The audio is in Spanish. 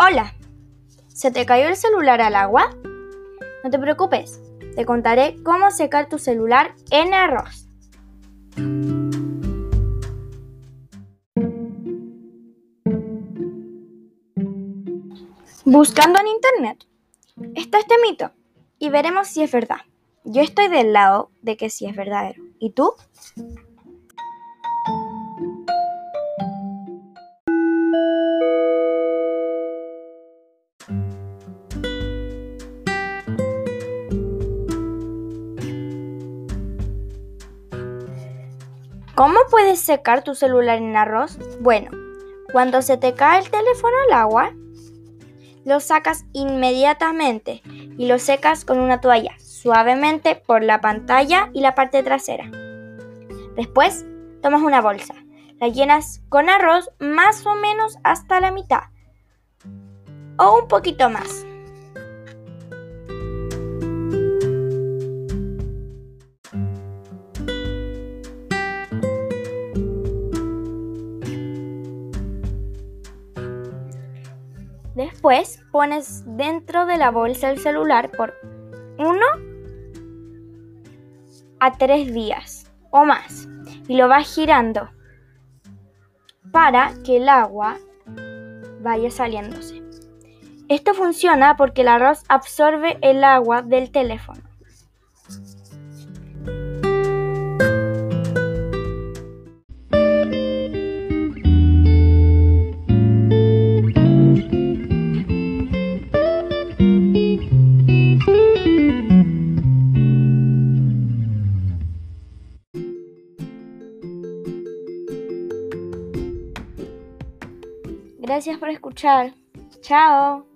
Hola, ¿se te cayó el celular al agua? No te preocupes, te contaré cómo secar tu celular en arroz. Buscando en internet está este mito y veremos si es verdad. Yo estoy del lado de que sí es verdadero. ¿Y tú? ¿Cómo puedes secar tu celular en arroz? Bueno, cuando se te cae el teléfono al agua, lo sacas inmediatamente y lo secas con una toalla suavemente por la pantalla y la parte trasera. Después, tomas una bolsa, la llenas con arroz más o menos hasta la mitad o un poquito más. Después pones dentro de la bolsa el celular por 1 a 3 días o más y lo vas girando para que el agua vaya saliéndose. Esto funciona porque el arroz absorbe el agua del teléfono. Gracias por escuchar. Chao.